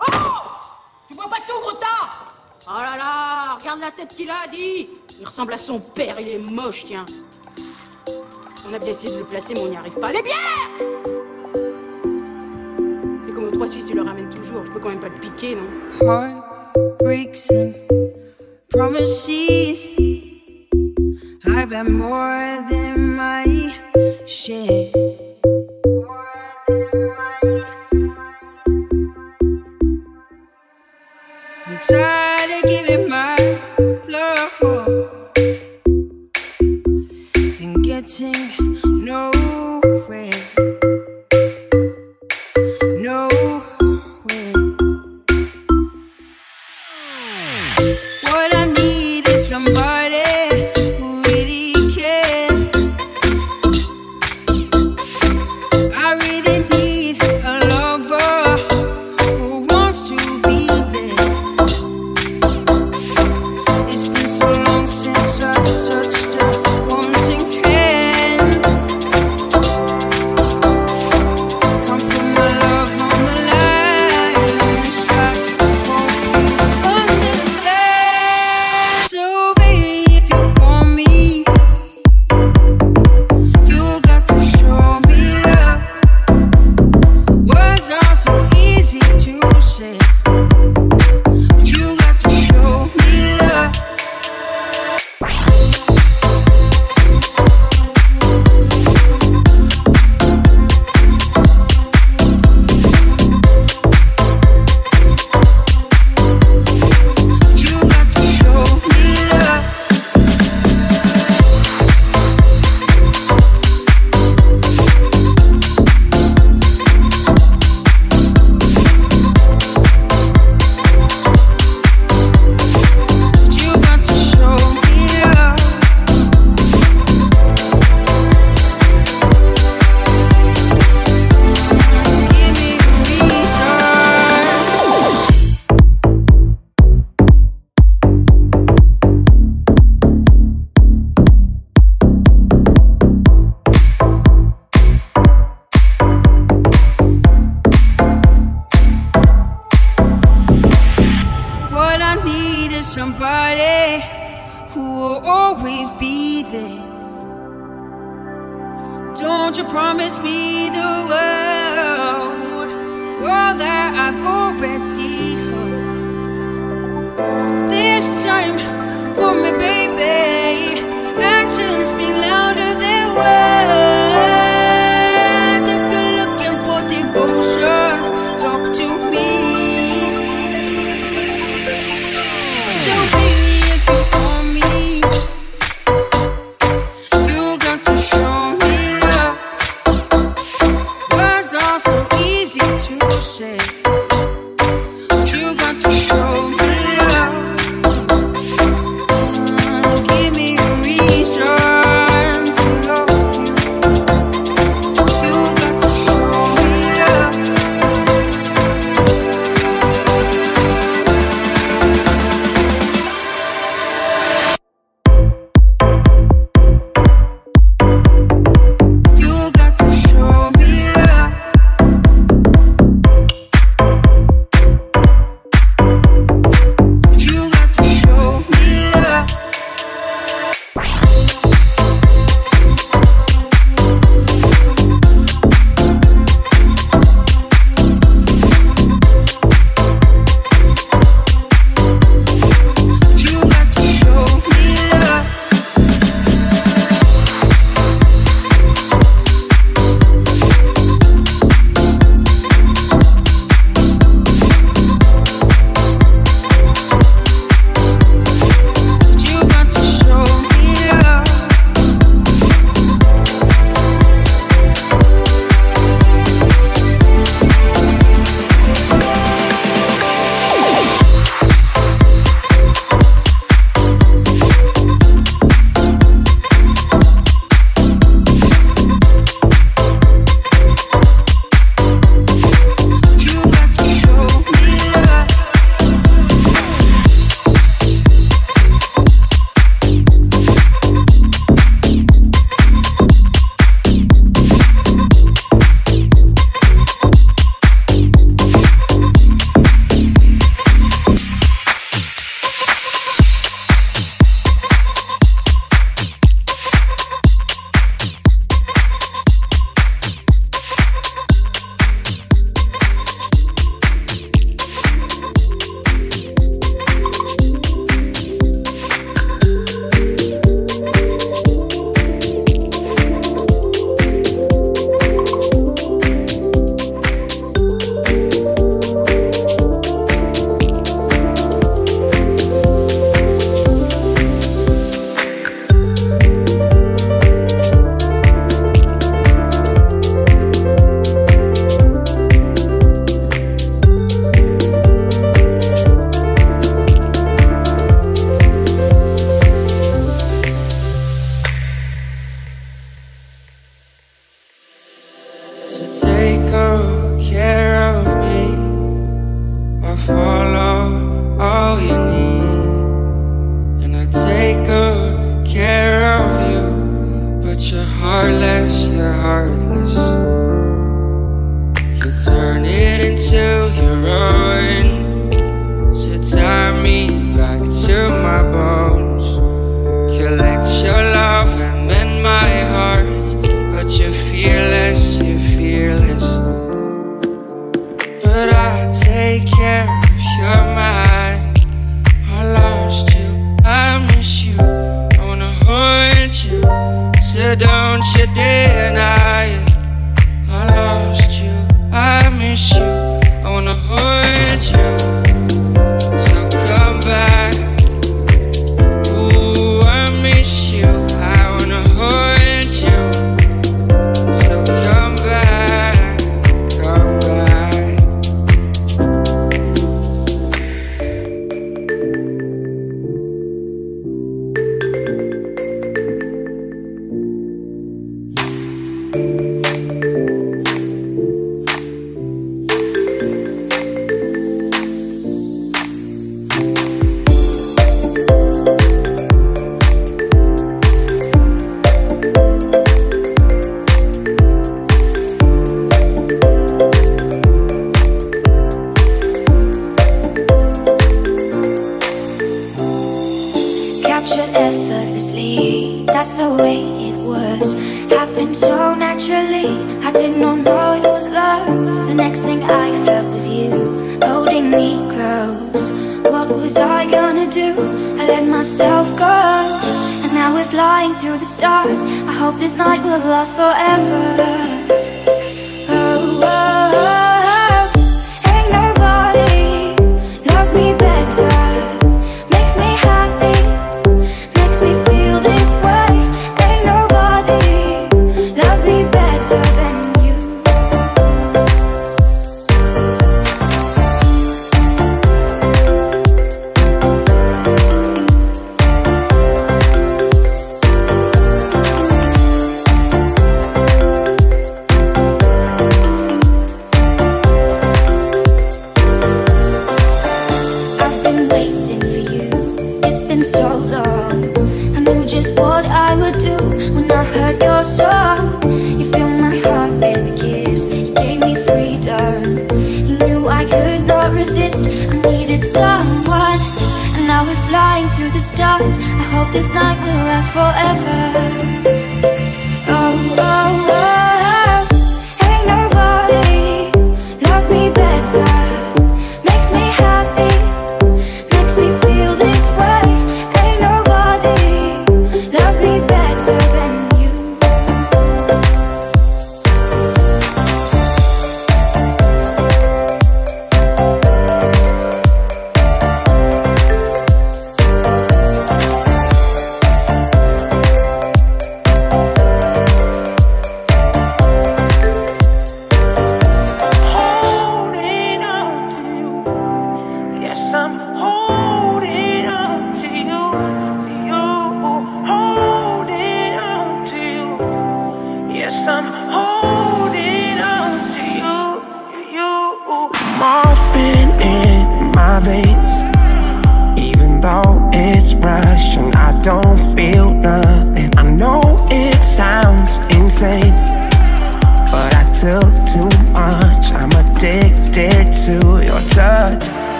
Oh Tu vois pas tout, gros Oh là là Regarde la tête qu'il a, dit Il ressemble à son père, il est moche, tiens. On a bien essayé de le placer, mais on n'y arrive pas. Les bières C'est comme aux trois Suisses, il le ramène toujours. Je peux quand même pas le piquer, non Heartbreaks and promises I've had more than my share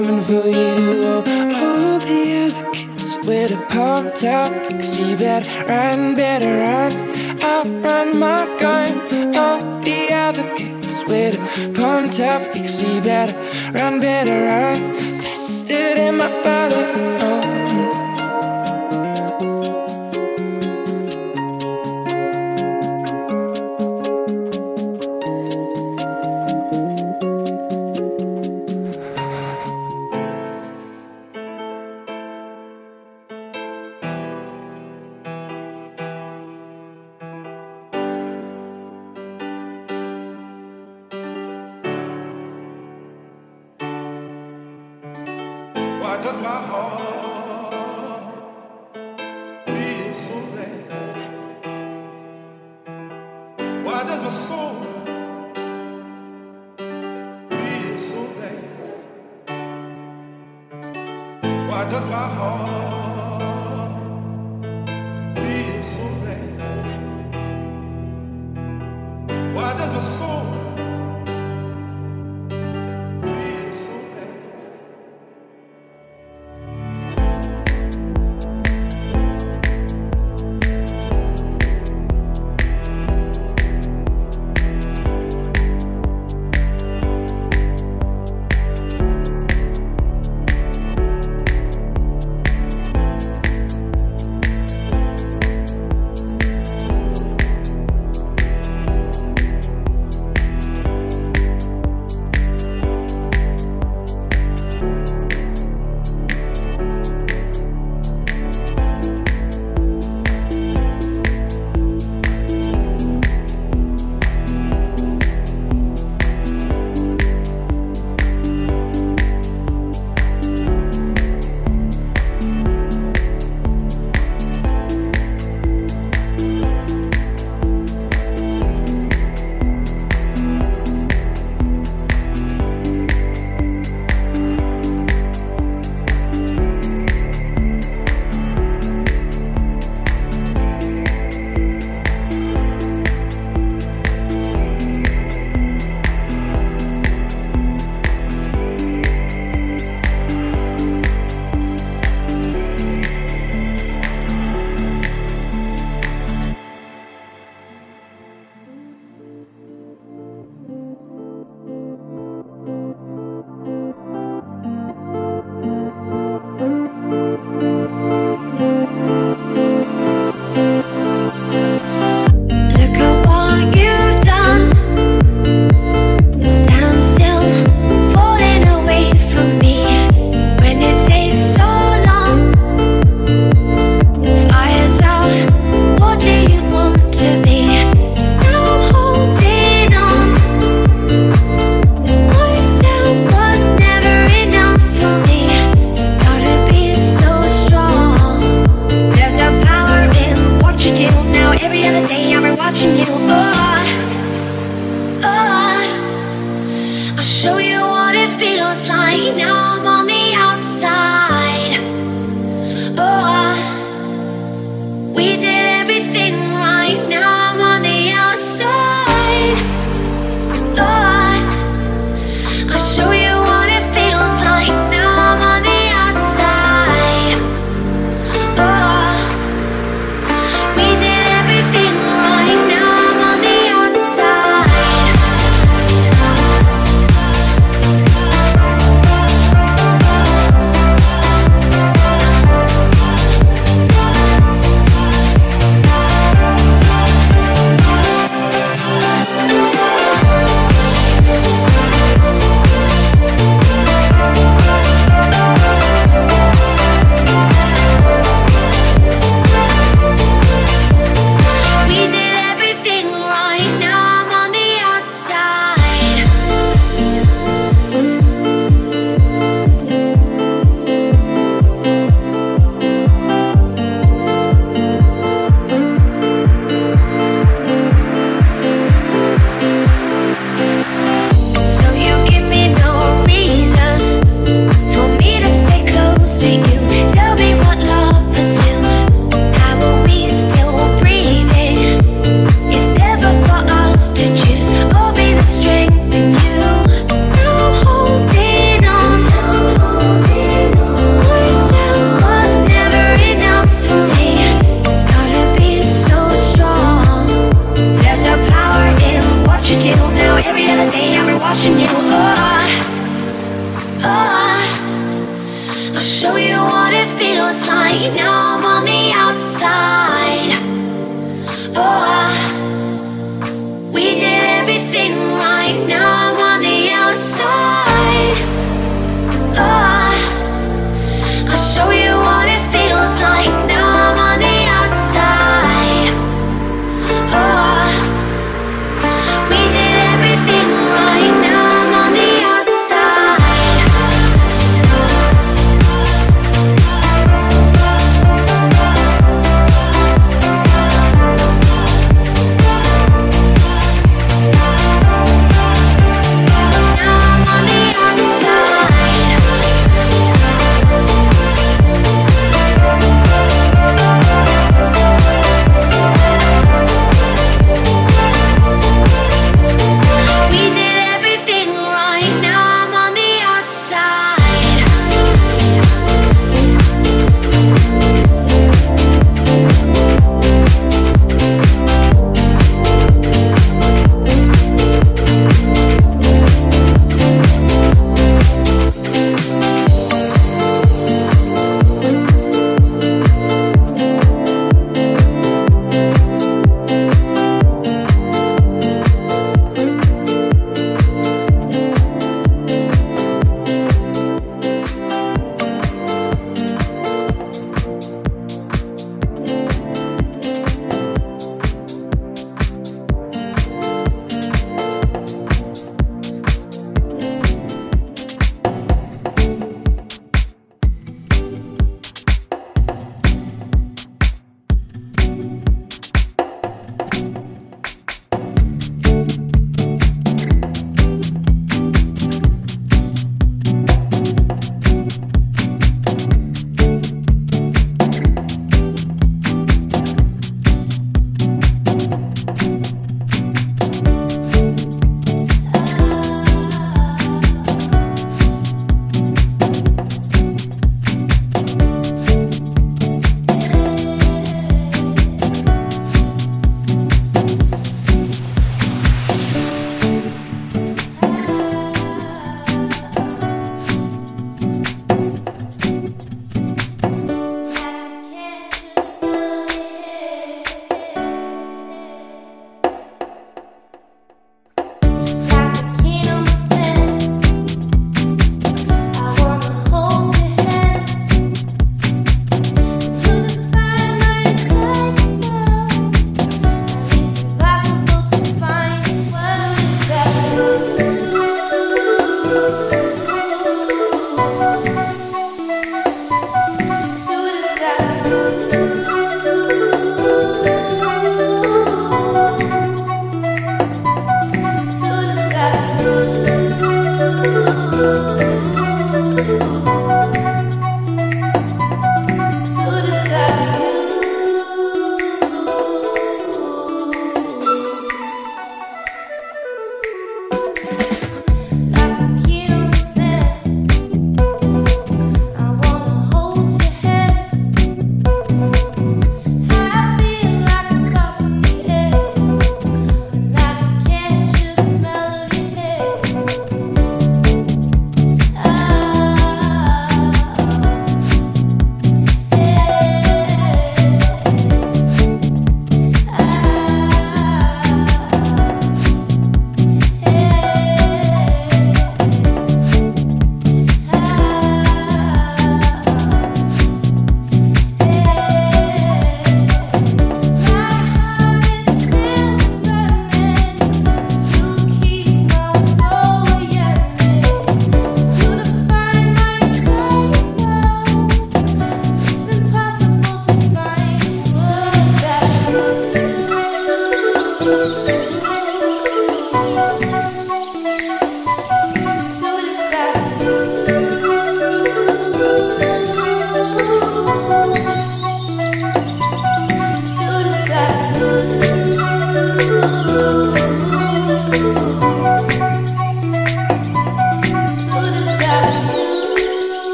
coming for you. All the other kids with a pumped out See that run, better run. I'll run my gun. All the other kids with a pumped out See better run, better run. faster than my father.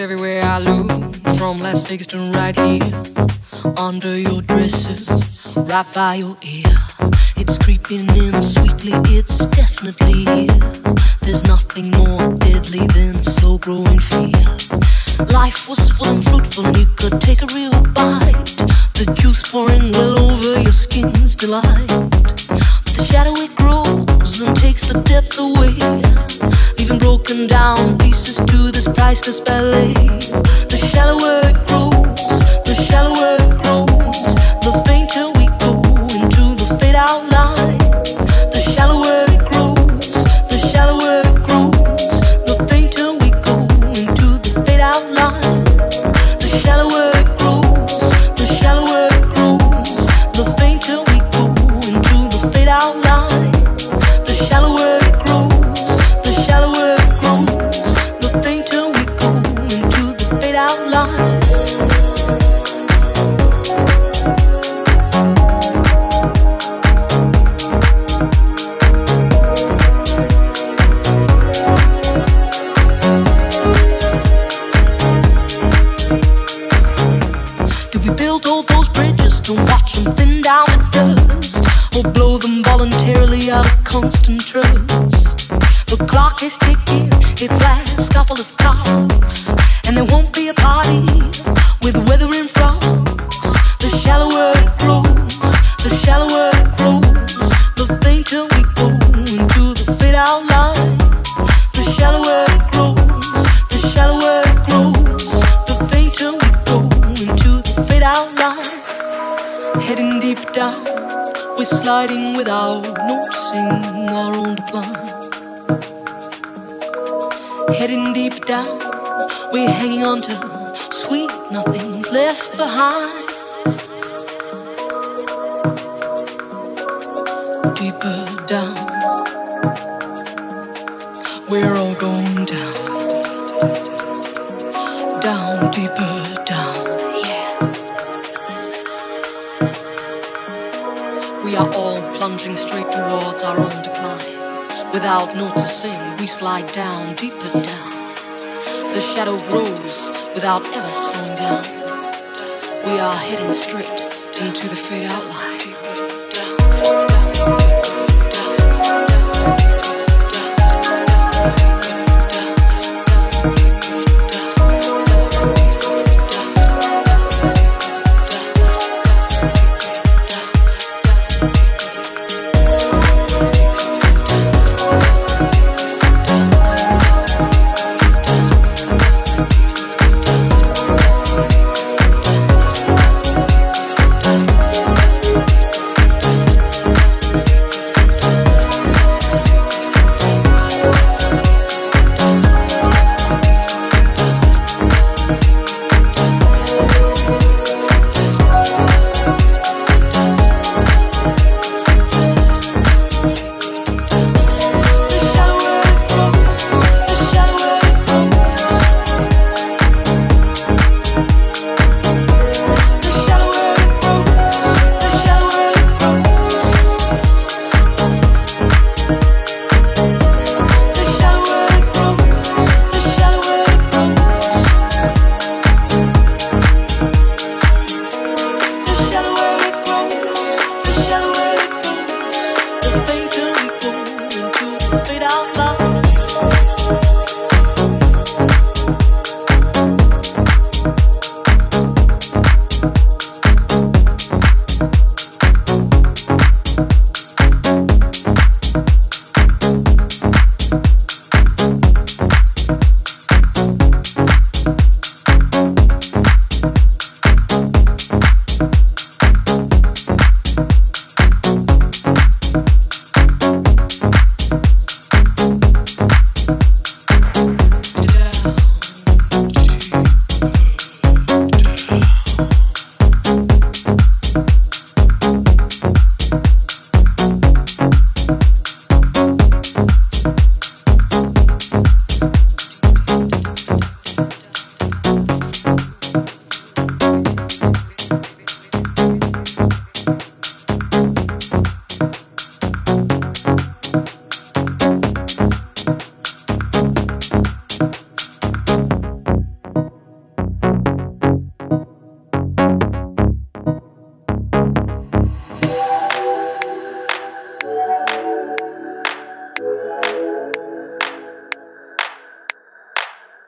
everywhere I look, from Las Vegas to right here, under your dresses, right by your ear. It's creeping in sweetly, it's definitely here. There's nothing more deadly than slow growing fear. Life was full and fruitful, and you could take a real bite. The juice pouring well over your skin's delight. But the shadow it grows and takes the depth away, even broken down pieces to this priceless ballet. The shallower it grows, the shallower.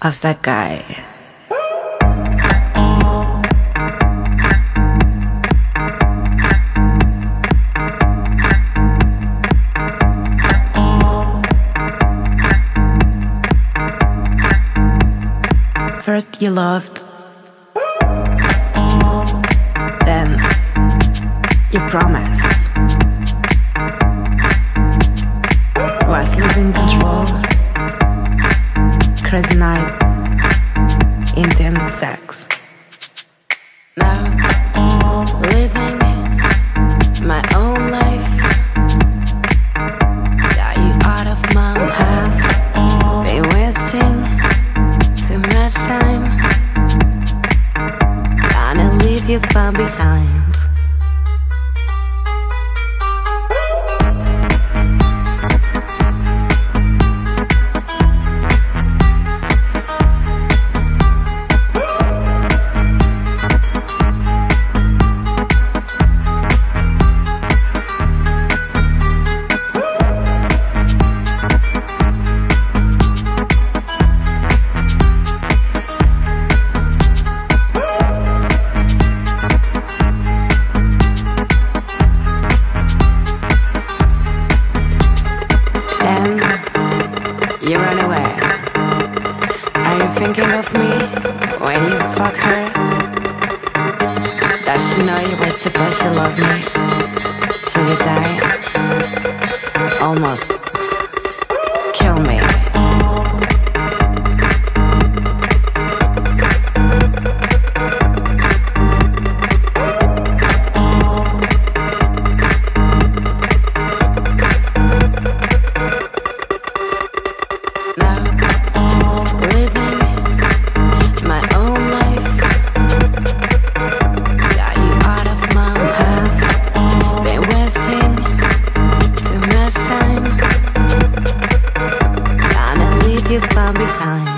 of that guy. First you loved, then you promised. Gonna leave you far behind.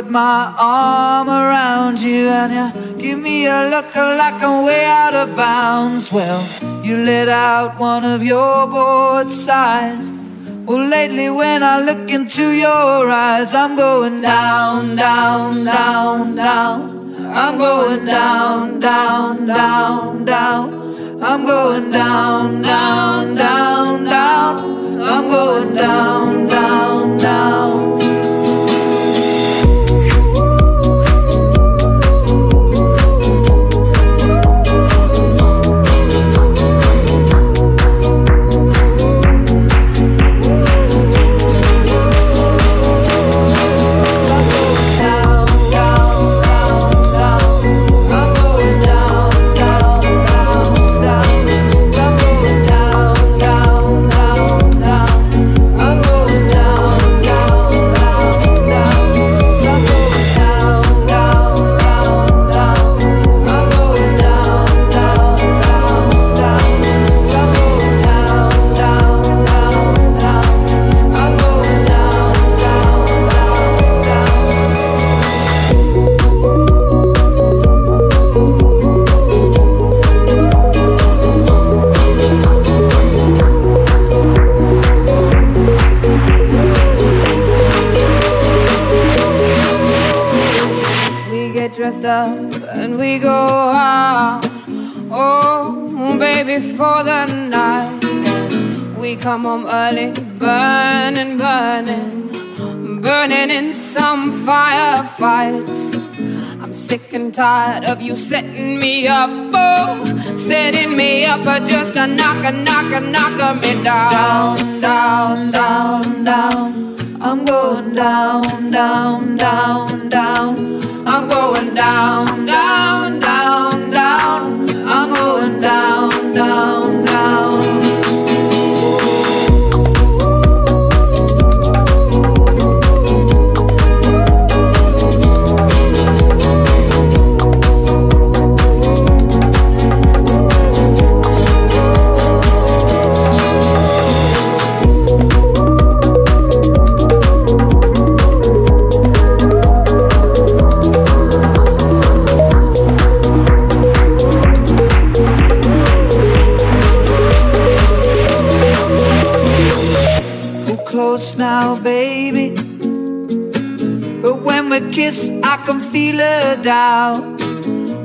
put my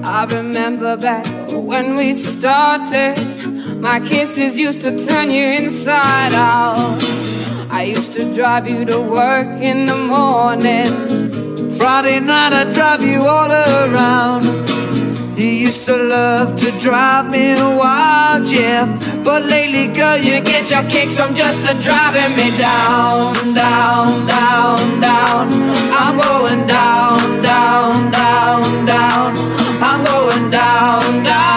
I remember back when we started. My kisses used to turn you inside out. I used to drive you to work in the morning. Friday night, I'd drive you all around. You used to love to drive me wild, yeah. But lately, girl, you get your kicks from just a driving me down, down, down, down. I'm going down, down, down, down. I'm going down, down.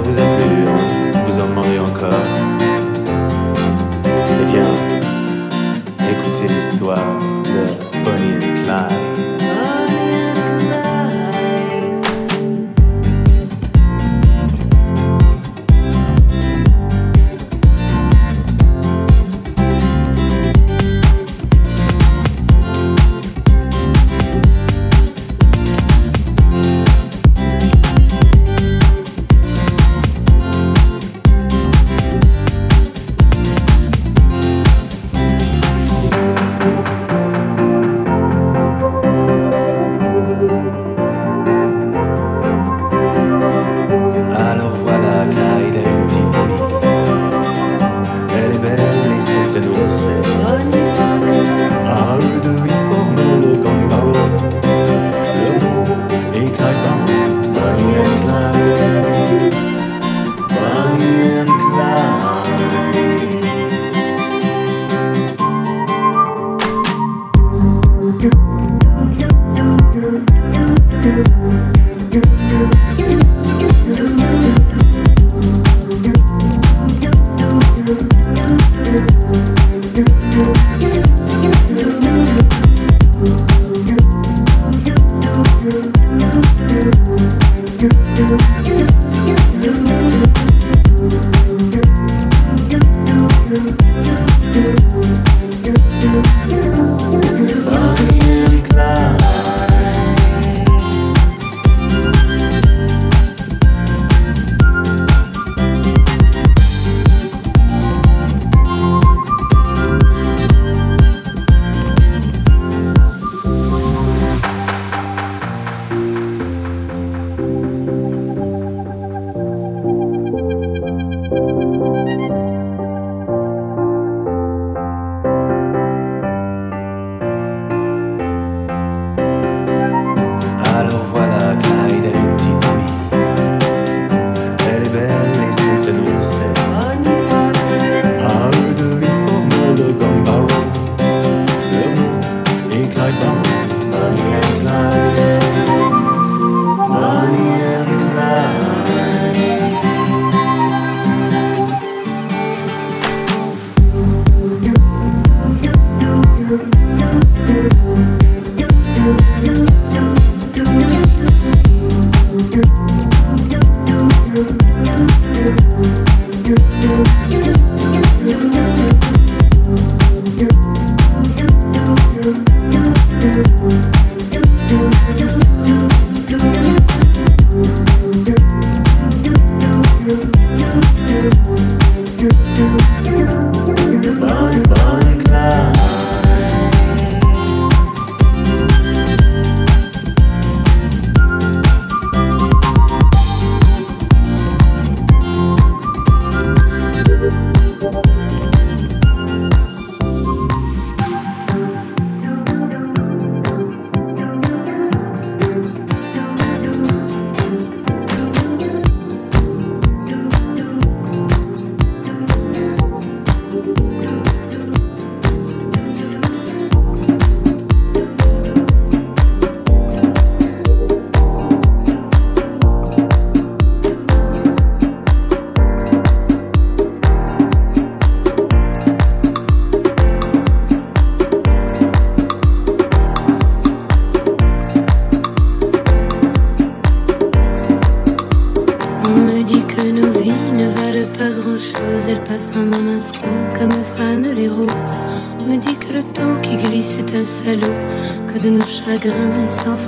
ça vous a plu, hein vous en demandez encore. Eh bien, écoutez l'histoire de Bonnie and Clyde.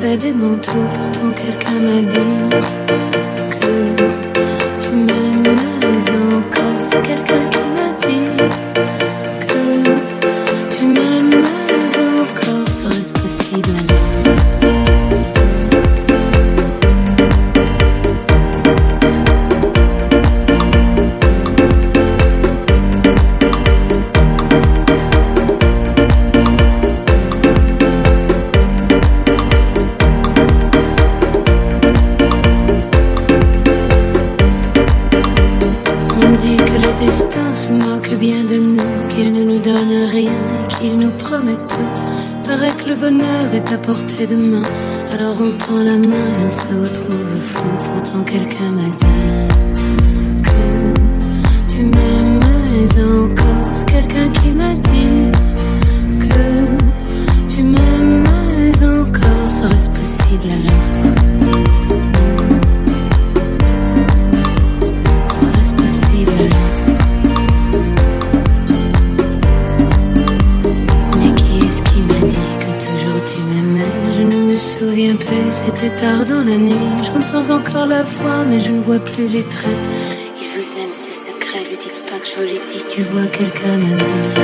fait des. rentrant la main, on se retrouve fou, pourtant quelqu'un m'a dit. mais je ne vois plus les traits. Il vous aime, ses secrets, lui dites pas que je vous l'ai dit, tu vois, quelqu'un m'a dit.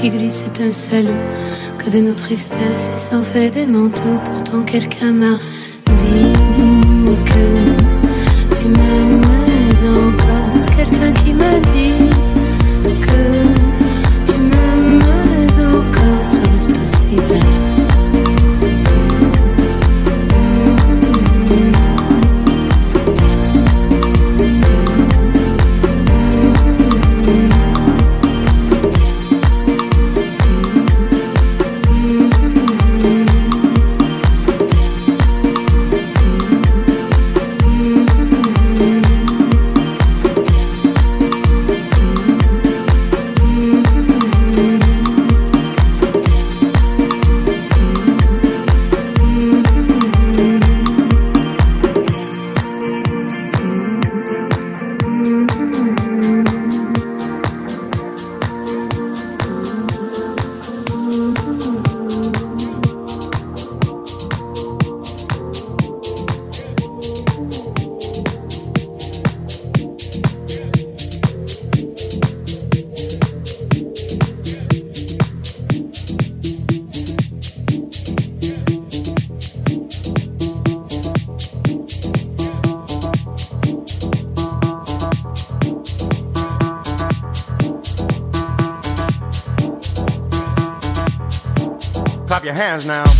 Qui glisse salut, que de nos tristesses s'en fait des manteaux. Pourtant quelqu'un m'a dit que tu m'aimes encore. Hands now.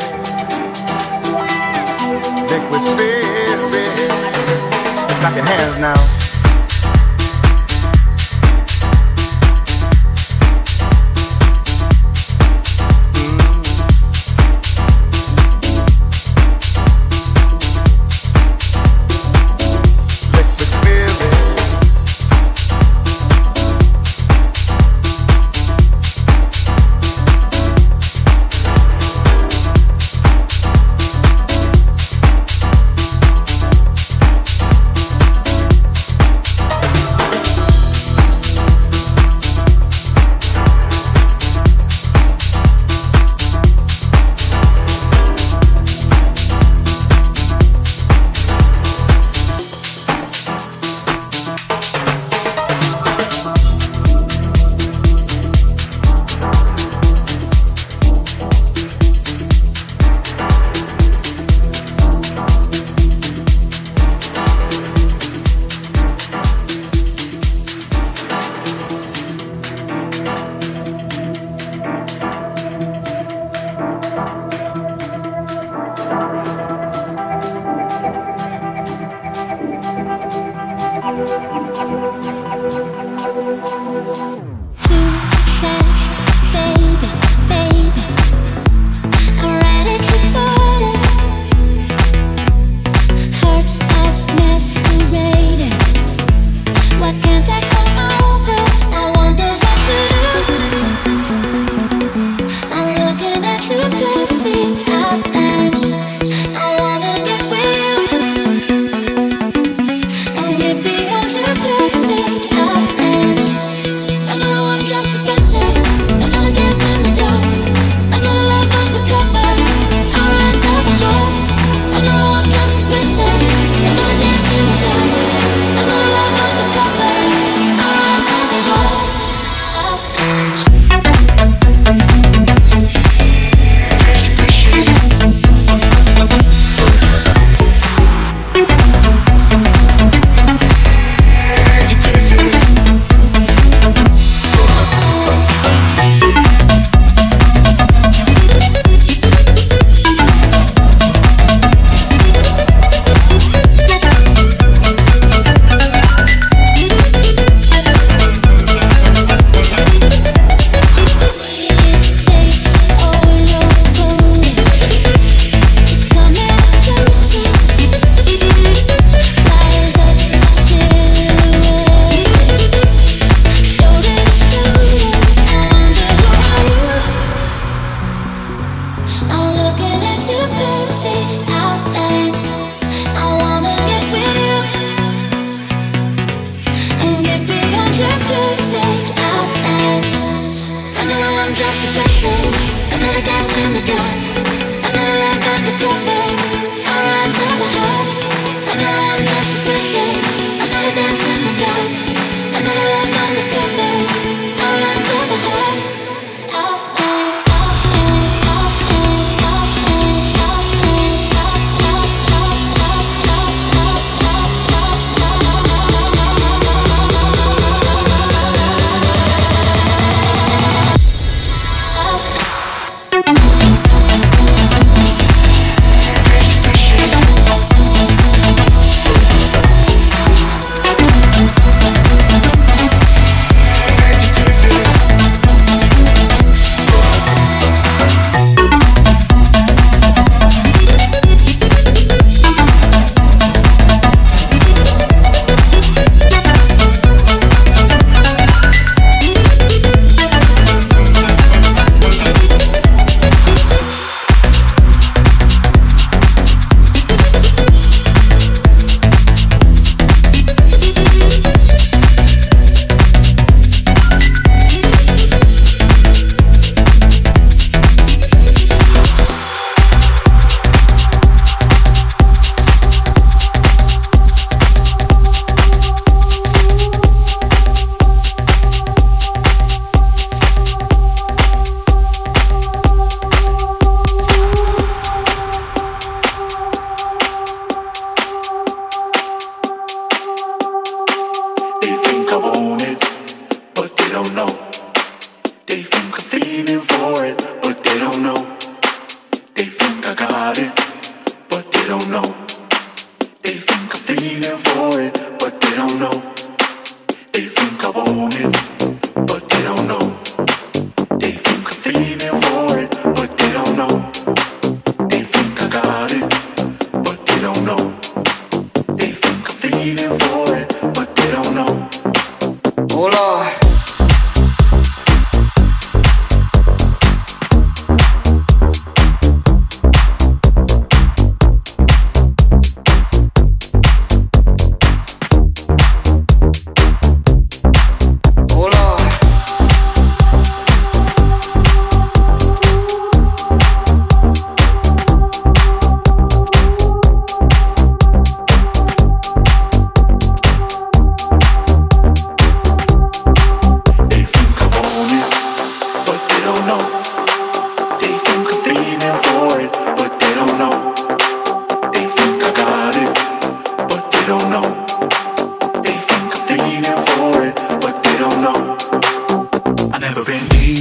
liquid spirit. Clap your hands now.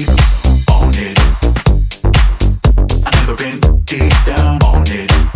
on it. I never been deep down on it.